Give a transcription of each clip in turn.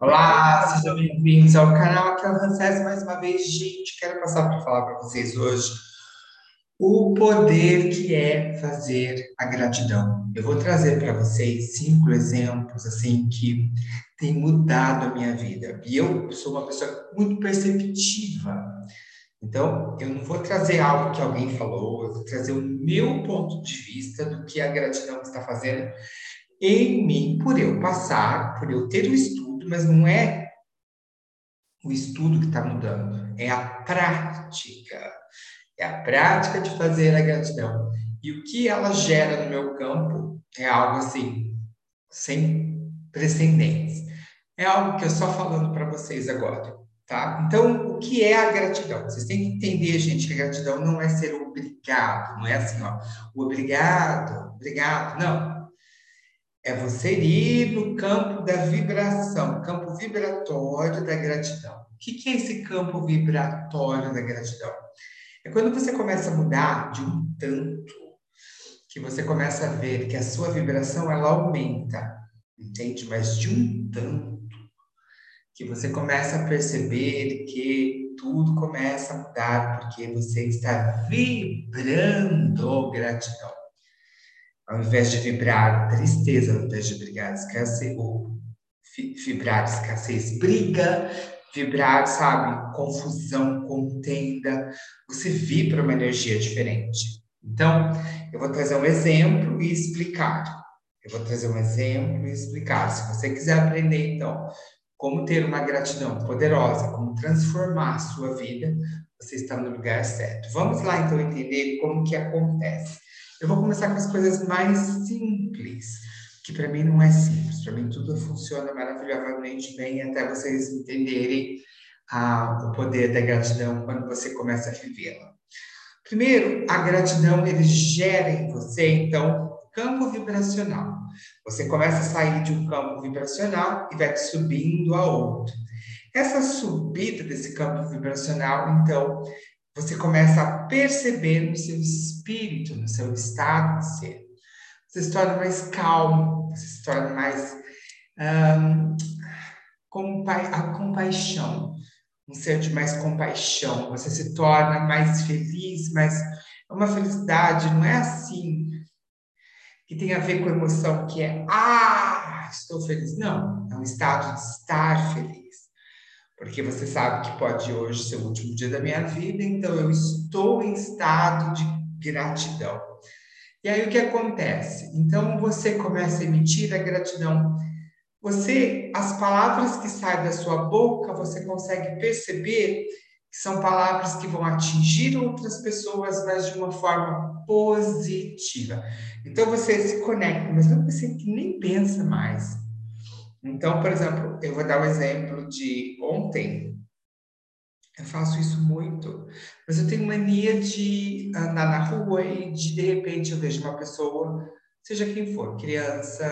Olá, sejam bem-vindos ao canal. Aqui é o mais uma vez. Gente, quero passar para falar para vocês hoje o poder que é fazer a gratidão. Eu vou trazer para vocês cinco exemplos assim que têm mudado a minha vida. E eu sou uma pessoa muito perceptiva. Então, eu não vou trazer algo que alguém falou, eu vou trazer o meu ponto de vista do que a gratidão está fazendo em mim, por eu passar, por eu ter o estudo, mas não é o estudo que está mudando, é a prática. É a prática de fazer a gratidão. E o que ela gera no meu campo é algo assim, sem precedentes. É algo que eu só falando para vocês agora. Tá? Então, o que é a gratidão? Vocês têm que entender, gente, que a gratidão não é ser obrigado, não é assim, ó, obrigado, obrigado, não. É você ir no campo da vibração, campo vibratório da gratidão. O que, é esse campo vibratório da gratidão? É quando você começa a mudar de um tanto, que você começa a ver que a sua vibração ela aumenta, entende? Mas de um tanto que você começa a perceber que tudo começa a mudar porque você está vibrando gratidão. Ao invés de vibrar tristeza, ao invés de vibrar escassez, ou vibrar escassez, briga, vibrar, sabe, confusão, contenda, você vibra uma energia diferente. Então, eu vou trazer um exemplo e explicar. Eu vou trazer um exemplo e explicar. Se você quiser aprender, então, como ter uma gratidão poderosa, como transformar a sua vida, você está no lugar certo. Vamos lá então entender como que acontece. Eu vou começar com as coisas mais simples, que para mim não é simples. Para mim tudo funciona maravilhosamente bem até vocês entenderem ah, o poder da gratidão quando você começa a vivê-la. Primeiro, a gratidão ele gera em você então campo vibracional. Você começa a sair de um campo vibracional e vai subindo a outro. Essa subida desse campo vibracional, então, você começa a perceber no seu espírito, no seu estado de ser. Você se torna mais calmo, você se torna mais um, compa a compaixão, um ser de mais compaixão. Você se torna mais feliz, mais é uma felicidade, não é assim que tem a ver com emoção que é ah, estou feliz. Não, é um estado de estar feliz. Porque você sabe que pode hoje ser o último dia da minha vida, então eu estou em estado de gratidão. E aí o que acontece? Então você começa a emitir a gratidão. Você, as palavras que saem da sua boca, você consegue perceber que são palavras que vão atingir outras pessoas, mas de uma forma positiva. Então você se conecta, mas não você que nem pensa mais. Então, por exemplo, eu vou dar um exemplo de ontem. Eu faço isso muito, mas eu tenho mania de andar na rua e de, de repente eu vejo uma pessoa, seja quem for, criança,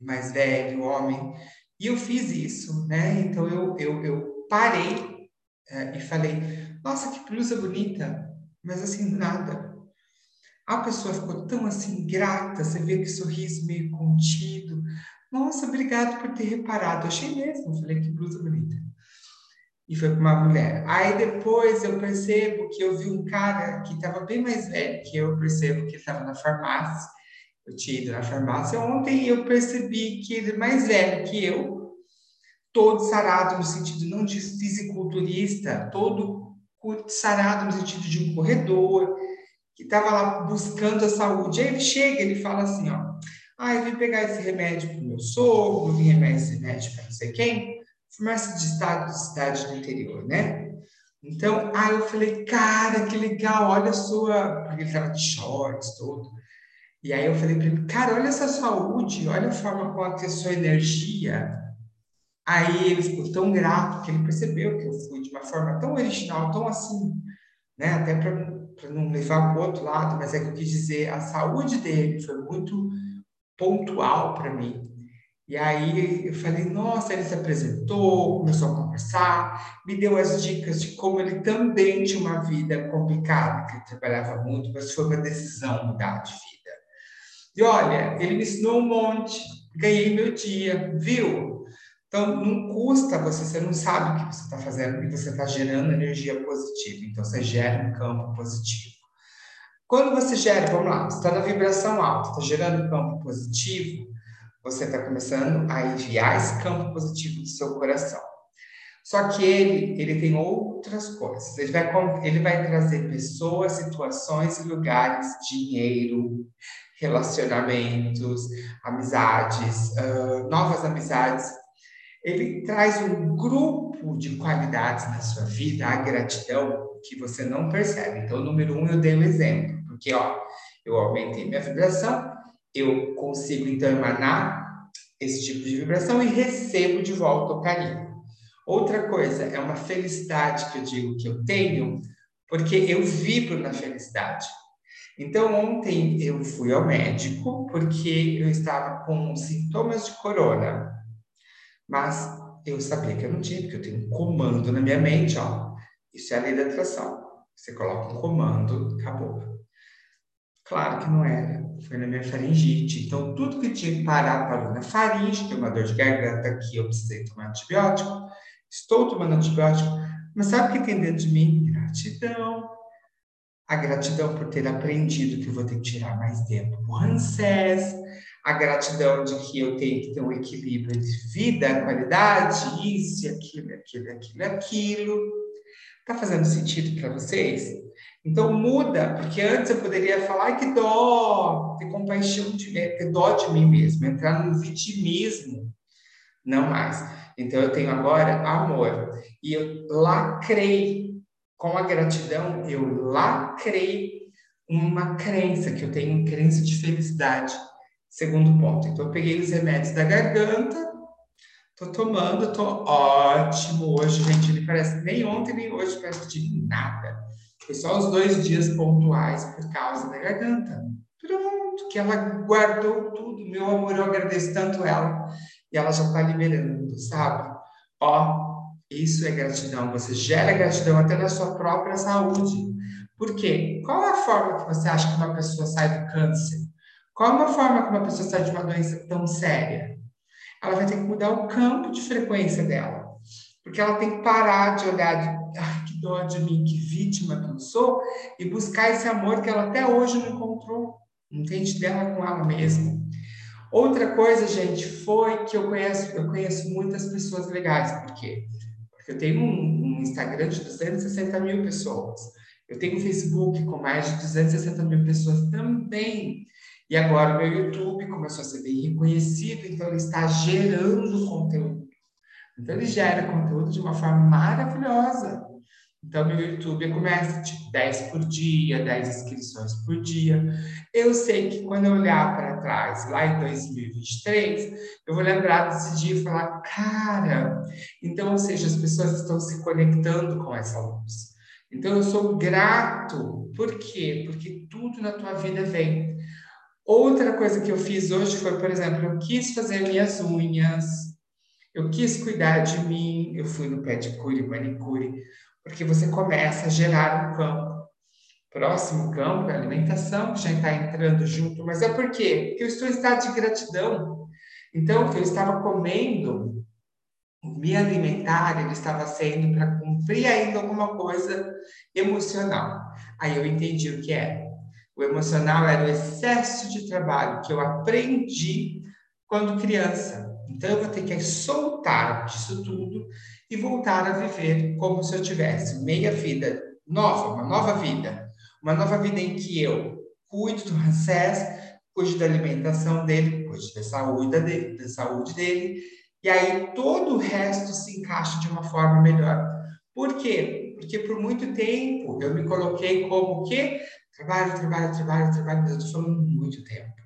mais velho, homem, e eu fiz isso, né? Então eu, eu, eu parei é, e falei: Nossa, que blusa bonita! Mas assim, nada. A pessoa ficou tão assim grata, você vê que sorriso meio contido. Nossa, obrigado por ter reparado. Achei mesmo, falei que blusa bonita. E foi para uma mulher. Aí depois eu percebo que eu vi um cara que estava bem mais velho que eu, percebo que ele estava na farmácia. Eu tinha ido na farmácia ontem e eu percebi que ele é mais velho que eu, todo sarado no sentido não de fisiculturista, todo sarado no sentido de um corredor, que estava lá buscando a saúde. Aí ele chega, ele fala assim, ó, ah, eu vim pegar esse remédio para o meu sogro, vim pegar esse remédio para não sei quem, farmácia de estado de cidade do interior, né? Então, aí eu falei, cara, que legal, olha a sua. Porque ele estava de shorts, todo. E aí eu falei para ele, cara, olha essa saúde, olha a forma como a sua energia Aí ele ficou tão grato que ele percebeu que eu fui de uma forma tão original, tão assim, né? Até para não levar para o outro lado, mas é que eu quis dizer, a saúde dele foi muito pontual para mim. E aí eu falei, nossa, ele se apresentou, começou a conversar, me deu as dicas de como ele também tinha uma vida complicada, que ele trabalhava muito, mas foi uma decisão mudar de vida. E olha, ele me ensinou um monte, ganhei meu dia, viu? Então, não custa você, você não sabe o que você está fazendo e você está gerando energia positiva. Então, você gera um campo positivo. Quando você gera, vamos lá, você está na vibração alta, está gerando campo positivo, você está começando a enviar esse campo positivo do seu coração. Só que ele, ele tem outras coisas. Ele vai, ele vai trazer pessoas, situações lugares, dinheiro, relacionamentos, amizades, uh, novas amizades. Ele traz um grupo de qualidades na sua vida, a gratidão, que você não percebe. Então, número um, eu dei um exemplo, porque ó, eu aumentei minha vibração, eu consigo então emanar esse tipo de vibração e recebo de volta o carinho. Outra coisa, é uma felicidade que eu digo que eu tenho, porque eu vibro na felicidade. Então, ontem eu fui ao médico porque eu estava com sintomas de corona, mas eu sabia que eu não tinha, porque eu tenho um comando na minha mente, ó. Isso é a lei da atração. Você coloca um comando, acabou. Claro que não era. Foi na minha faringite. Então, tudo que tinha que parar, parou na faringe, tem uma dor de garganta aqui, eu precisei tomar antibiótico. Estou tomando antibiótico, mas sabe o que tem dentro de mim? Gratidão. A gratidão por ter aprendido que vou ter que tirar mais tempo o ANSES, a gratidão de que eu tenho que ter um equilíbrio entre vida, qualidade, isso, aquilo, aquilo, aquilo, aquilo. Tá fazendo sentido para vocês? Então muda, porque antes eu poderia falar, que dó, ter compaixão de mim, ter dó de mim mesmo, entrar no vitimismo. Não mais. Então eu tenho agora amor. E eu lacrei com a gratidão, eu lacrei uma crença, que eu tenho crença de felicidade. Segundo ponto. Então eu peguei os remédios da garganta, tô tomando, tô ótimo hoje, gente. Ele parece nem ontem nem hoje parece de nada. Foi só os dois dias pontuais por causa da garganta. Pronto, que ela guardou tudo. Meu amor, eu agradeço tanto ela e ela já está liberando, sabe? Ó, isso é gratidão. Você gera gratidão até na sua própria saúde. Por quê? Qual é a forma que você acha que uma pessoa sai do câncer? Qual é uma forma que uma pessoa sai de uma doença tão séria? Ela vai ter que mudar o campo de frequência dela. Porque ela tem que parar de olhar dó de mim, que vítima que eu sou, e buscar esse amor que ela até hoje não encontrou. Entende? Dela com ela mesma. Outra coisa, gente, foi que eu conheço, eu conheço muitas pessoas legais. Por quê? Porque eu tenho um, um Instagram de 260 mil pessoas. Eu tenho um Facebook com mais de 260 mil pessoas também. E agora o meu YouTube começou a ser bem reconhecido, então ele está gerando conteúdo. Então ele gera conteúdo de uma forma maravilhosa. Então, meu YouTube começa tipo 10 por dia, 10 inscrições por dia. Eu sei que quando eu olhar para trás, lá em 2023, eu vou lembrar desse dia e falar: cara, então, ou seja, as pessoas estão se conectando com essa luz. Então, eu sou grato. Por quê? Porque tudo na tua vida vem. Outra coisa que eu fiz hoje foi, por exemplo, eu quis fazer minhas unhas, eu quis cuidar de mim, eu fui no pedicure, manicure porque você começa a gerar um campo. Próximo campo é a alimentação, que já está entrando junto, mas é por quê? Porque eu estou em estado de gratidão. Então, eu estava comendo, me alimentar, ele estava sendo para cumprir ainda alguma coisa emocional. Aí eu entendi o que. É. O emocional era o excesso de trabalho que eu aprendi quando criança. Então, eu vou ter que soltar disso tudo e voltar a viver como se eu tivesse meia vida nova, uma nova vida. Uma nova vida em que eu cuido do Ramsés, cuido da alimentação dele, cuido da saúde dele, da saúde dele, e aí todo o resto se encaixa de uma forma melhor. Por quê? Porque por muito tempo eu me coloquei como o quê? Trabalho, trabalho, trabalho, trabalho, eu estou muito tempo.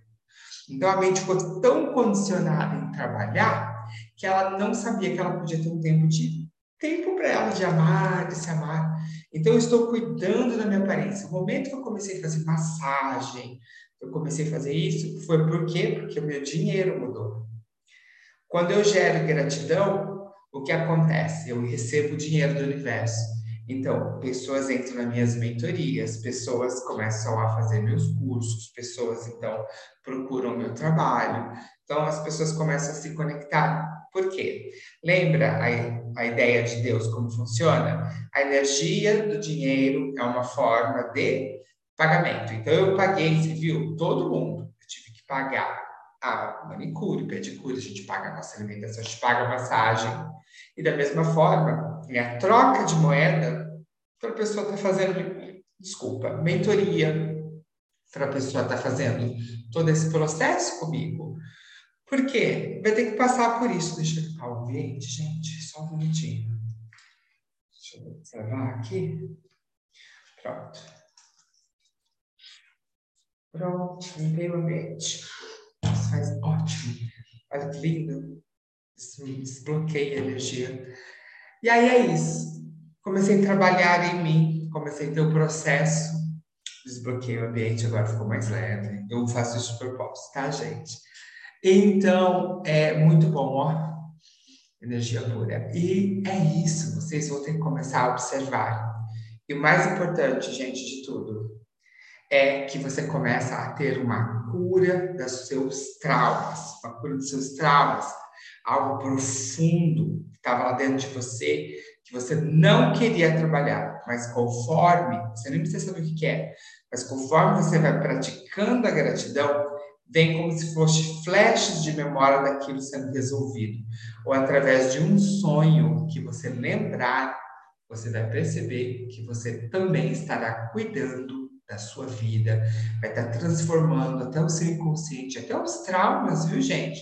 Então a mente ficou tão condicionada em trabalhar que ela não sabia que ela podia ter um tempo de tempo para ela de amar, de se amar. Então eu estou cuidando da minha aparência. O momento que eu comecei a fazer massagem, eu comecei a fazer isso, foi por quê? Porque o meu dinheiro mudou. Quando eu gero gratidão, o que acontece? Eu recebo dinheiro do universo. Então, pessoas entram nas minhas mentorias, pessoas começam a fazer meus cursos, pessoas então procuram meu trabalho. Então, as pessoas começam a se conectar. Por quê? Lembra a, a ideia de Deus como funciona? A energia do dinheiro é uma forma de pagamento. Então, eu paguei, você viu? Todo mundo. Eu tive que pagar a manicure, pedicure, a gente paga a nossa alimentação, a gente paga a massagem. E da mesma forma, é a troca de moeda para a pessoa estar tá fazendo, desculpa, mentoria, para a pessoa estar tá fazendo todo esse processo comigo. Por quê? Vai ter que passar por isso. Deixa eu limpar o ambiente, gente, só um minutinho. Deixa eu observar aqui. Pronto. Pronto, limpei o ambiente. Isso faz ótimo. Olha que lindo. Isso desbloqueia a energia. E aí é isso. Comecei a trabalhar em mim, comecei a ter o processo, desbloqueei o ambiente, agora ficou mais leve. Eu faço isso de propósito, tá, gente? Então, é muito bom, ó. Energia pura. E é isso, vocês vão ter que começar a observar. E o mais importante, gente, de tudo, é que você começa a ter uma cura dos seus traumas, uma cura dos seus traumas, algo profundo estava lá dentro de você, que você não queria trabalhar, mas conforme, você nem precisa saber o que é, mas conforme você vai praticando a gratidão, vem como se fosse flashes de memória daquilo sendo resolvido, ou através de um sonho que você lembrar, você vai perceber que você também estará cuidando da sua vida, vai estar transformando até o seu inconsciente, até os traumas, viu, gente?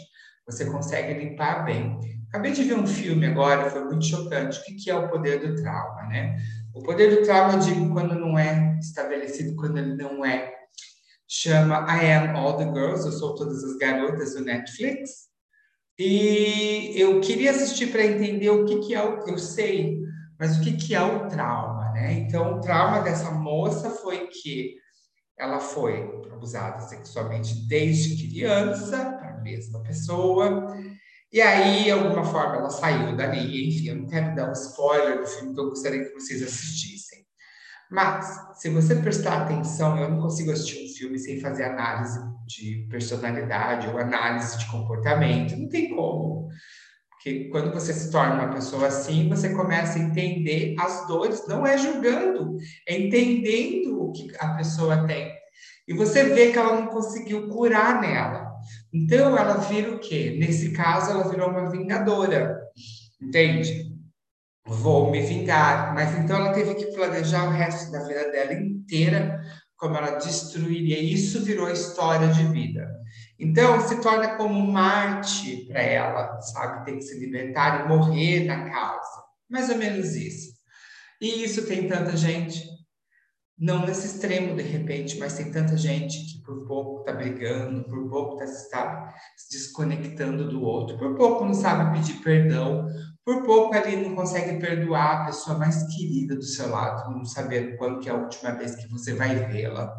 Você consegue limpar bem. Acabei de ver um filme agora, foi muito chocante. O que é o poder do trauma, né? O poder do trauma, eu digo, quando não é estabelecido, quando ele não é. Chama I Am All the Girls, eu sou todas as garotas do Netflix. E eu queria assistir para entender o que, que é o. Eu sei, mas o que, que é o trauma, né? Então, o trauma dessa moça foi que ela foi abusada sexualmente desde criança, mesma pessoa, e aí, de alguma forma, ela saiu dali. Enfim, eu não quero dar um spoiler do filme que eu gostaria que vocês assistissem. Mas, se você prestar atenção, eu não consigo assistir um filme sem fazer análise de personalidade ou análise de comportamento. Não tem como. Porque quando você se torna uma pessoa assim, você começa a entender as dores, não é julgando, é entendendo o que a pessoa tem. E você vê que ela não conseguiu curar nela. Então, ela vira o quê? Nesse caso, ela virou uma vingadora, entende? Vou me vingar. Mas então ela teve que planejar o resto da vida dela inteira como ela destruiria. Isso virou história de vida. Então, se torna como Marte para ela, sabe? Tem que se libertar e morrer na causa. Mais ou menos isso. E isso tem tanta gente não nesse extremo de repente, mas tem tanta gente que por pouco está brigando, por pouco está se desconectando do outro, por pouco não sabe pedir perdão, por pouco ali não consegue perdoar a pessoa mais querida do seu lado, não sabendo quando que é a última vez que você vai vê-la.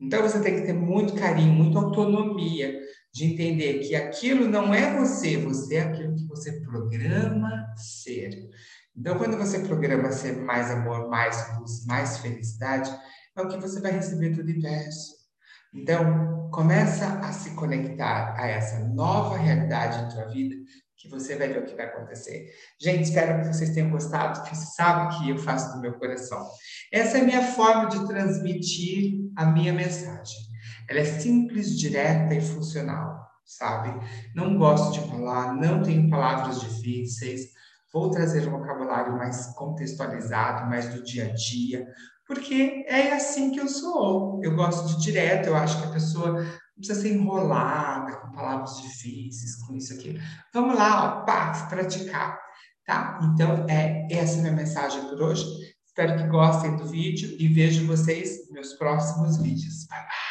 Então você tem que ter muito carinho, muita autonomia de entender que aquilo não é você, você é aquilo que você programa ser. Então, quando você programa ser mais amor, mais luz, mais felicidade, é o que você vai receber do universo. Então, começa a se conectar a essa nova realidade em tua vida, que você vai ver o que vai acontecer. Gente, espero que vocês tenham gostado, que você sabe que eu faço do meu coração. Essa é a minha forma de transmitir a minha mensagem. Ela é simples, direta e funcional, sabe? Não gosto de falar, não tenho palavras difíceis Vou trazer um vocabulário mais contextualizado, mais do dia a dia, porque é assim que eu sou. Eu gosto de direto, eu acho que a pessoa não precisa ser enrolada com palavras difíceis, com isso aqui. Vamos lá, ó, pá, praticar, tá? Então, é essa é a minha mensagem por hoje. Espero que gostem do vídeo e vejo vocês nos meus próximos vídeos. Bye, bye.